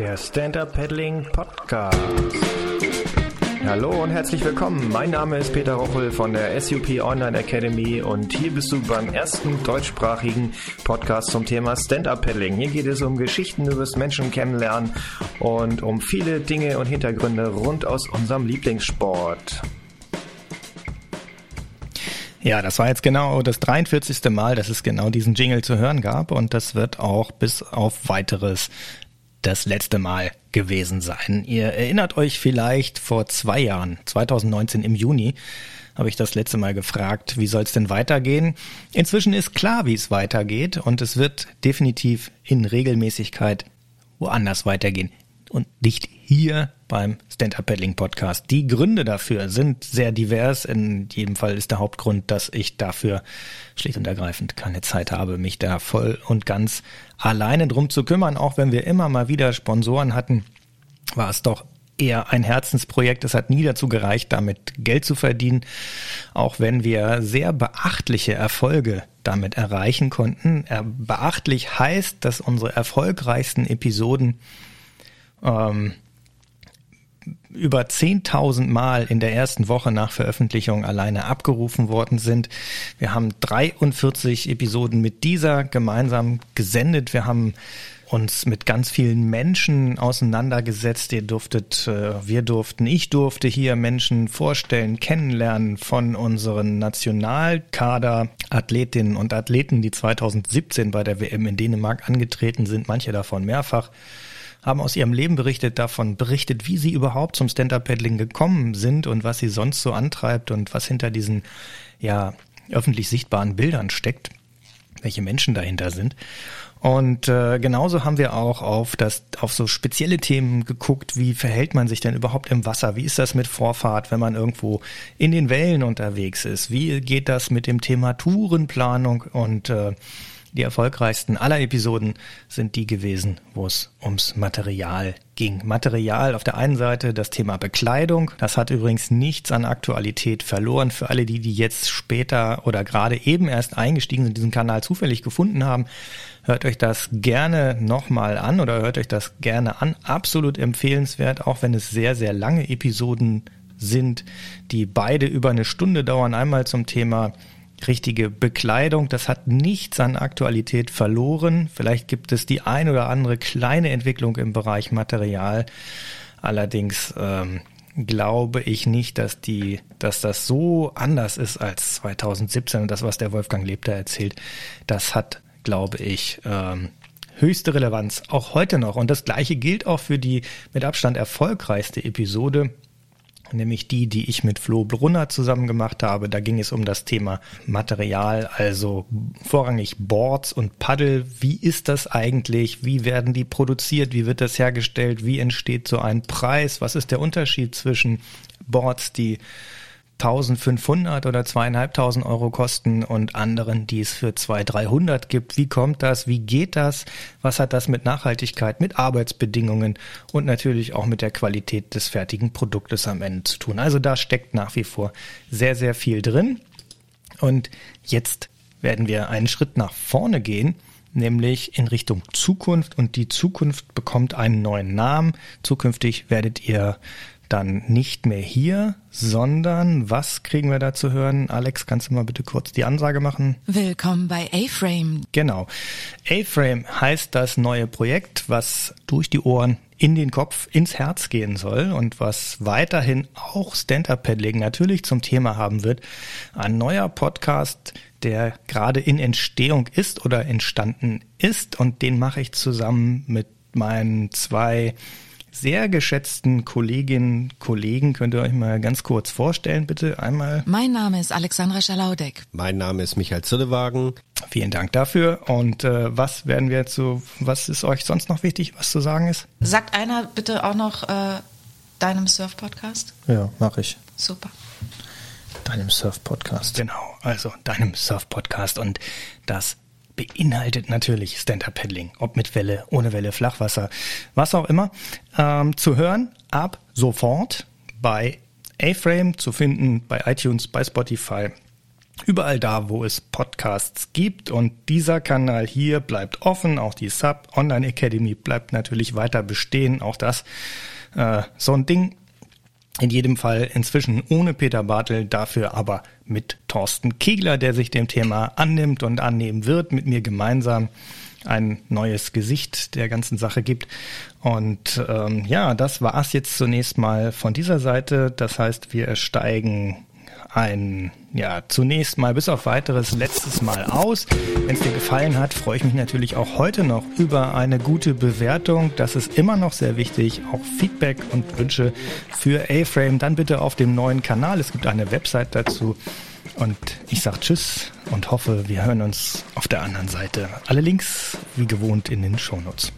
Der Stand-Up Paddling Podcast. Hallo und herzlich willkommen. Mein Name ist Peter Rochel von der SUP Online Academy und hier bist du beim ersten deutschsprachigen Podcast zum Thema Stand-Up Paddling. Hier geht es um Geschichten, du wirst Menschen kennenlernen und um viele Dinge und Hintergründe rund aus unserem Lieblingssport. Ja, das war jetzt genau das 43. Mal, dass es genau diesen Jingle zu hören gab und das wird auch bis auf weiteres das letzte Mal gewesen sein. Ihr erinnert euch vielleicht vor zwei Jahren, 2019 im Juni, habe ich das letzte Mal gefragt, wie soll es denn weitergehen? Inzwischen ist klar, wie es weitergeht und es wird definitiv in Regelmäßigkeit woanders weitergehen und nicht hier beim Stand-Up Paddling Podcast. Die Gründe dafür sind sehr divers. In jedem Fall ist der Hauptgrund, dass ich dafür schlicht und ergreifend keine Zeit habe, mich da voll und ganz alleine drum zu kümmern. Auch wenn wir immer mal wieder Sponsoren hatten, war es doch eher ein Herzensprojekt. Es hat nie dazu gereicht, damit Geld zu verdienen, auch wenn wir sehr beachtliche Erfolge damit erreichen konnten. Beachtlich heißt, dass unsere erfolgreichsten Episoden ähm, über 10.000 Mal in der ersten Woche nach Veröffentlichung alleine abgerufen worden sind. Wir haben 43 Episoden mit dieser gemeinsam gesendet. Wir haben uns mit ganz vielen Menschen auseinandergesetzt. Ihr durftet, äh, wir durften, ich durfte hier Menschen vorstellen, kennenlernen von unseren Nationalkader Athletinnen und Athleten, die 2017 bei der WM in Dänemark angetreten sind, manche davon mehrfach haben aus ihrem Leben berichtet, davon berichtet, wie sie überhaupt zum Stand-Up-Paddling gekommen sind und was sie sonst so antreibt und was hinter diesen, ja, öffentlich sichtbaren Bildern steckt, welche Menschen dahinter sind. Und äh, genauso haben wir auch auf das auf so spezielle Themen geguckt, wie verhält man sich denn überhaupt im Wasser? Wie ist das mit Vorfahrt, wenn man irgendwo in den Wellen unterwegs ist? Wie geht das mit dem Thema Tourenplanung und äh, die erfolgreichsten aller Episoden sind die gewesen, wo es ums Material ging. Material auf der einen Seite das Thema Bekleidung. Das hat übrigens nichts an Aktualität verloren. Für alle, die, die jetzt später oder gerade eben erst eingestiegen sind, diesen Kanal zufällig gefunden haben, hört euch das gerne nochmal an oder hört euch das gerne an. Absolut empfehlenswert, auch wenn es sehr, sehr lange Episoden sind, die beide über eine Stunde dauern. Einmal zum Thema richtige Bekleidung. Das hat nichts an Aktualität verloren. Vielleicht gibt es die ein oder andere kleine Entwicklung im Bereich Material. Allerdings ähm, glaube ich nicht, dass die, dass das so anders ist als 2017 und das, was der Wolfgang Lebter erzählt. Das hat, glaube ich, ähm, höchste Relevanz auch heute noch. Und das gleiche gilt auch für die mit Abstand erfolgreichste Episode nämlich die, die ich mit Flo Brunner zusammen gemacht habe. Da ging es um das Thema Material, also vorrangig Boards und Paddel. Wie ist das eigentlich? Wie werden die produziert? Wie wird das hergestellt? Wie entsteht so ein Preis? Was ist der Unterschied zwischen Boards, die 1500 oder zweieinhalbtausend Euro kosten und anderen, die es für 200, 300 gibt. Wie kommt das? Wie geht das? Was hat das mit Nachhaltigkeit, mit Arbeitsbedingungen und natürlich auch mit der Qualität des fertigen Produktes am Ende zu tun? Also da steckt nach wie vor sehr, sehr viel drin. Und jetzt werden wir einen Schritt nach vorne gehen, nämlich in Richtung Zukunft. Und die Zukunft bekommt einen neuen Namen. Zukünftig werdet ihr dann nicht mehr hier, sondern was kriegen wir da zu hören? Alex, kannst du mal bitte kurz die Ansage machen? Willkommen bei A-Frame. Genau. A-Frame heißt das neue Projekt, was durch die Ohren in den Kopf, ins Herz gehen soll und was weiterhin auch Stand-Up-Paddling natürlich zum Thema haben wird. Ein neuer Podcast, der gerade in Entstehung ist oder entstanden ist und den mache ich zusammen mit meinen zwei sehr geschätzten Kolleginnen, Kollegen. Könnt ihr euch mal ganz kurz vorstellen, bitte einmal? Mein Name ist Alexandra Schalaudek. Mein Name ist Michael Zillewagen. Vielen Dank dafür. Und äh, was werden wir zu, was ist euch sonst noch wichtig, was zu sagen ist? Sagt einer bitte auch noch äh, deinem Surf-Podcast? Ja, mache ich. Super. Deinem Surf-Podcast. Genau, also deinem Surf-Podcast. Und das beinhaltet natürlich Stand-Up-Paddling, ob mit Welle, ohne Welle, Flachwasser, was auch immer. Ähm, zu hören ab sofort bei A-Frame, zu finden bei iTunes, bei Spotify überall da, wo es Podcasts gibt. Und dieser Kanal hier bleibt offen. Auch die Sub Online Academy bleibt natürlich weiter bestehen. Auch das äh, so ein Ding. In jedem Fall inzwischen ohne Peter Bartel, dafür aber mit Thorsten Kegler, der sich dem Thema annimmt und annehmen wird, mit mir gemeinsam ein neues Gesicht der ganzen Sache gibt. Und ähm, ja, das war es jetzt zunächst mal von dieser Seite. Das heißt, wir steigen ein, ja, zunächst mal bis auf weiteres letztes Mal aus. Wenn es dir gefallen hat, freue ich mich natürlich auch heute noch über eine gute Bewertung. Das ist immer noch sehr wichtig. Auch Feedback und Wünsche für A-Frame. Dann bitte auf dem neuen Kanal. Es gibt eine Website dazu. Und ich sage Tschüss und hoffe, wir hören uns auf der anderen Seite. Alle Links wie gewohnt in den Shownotes.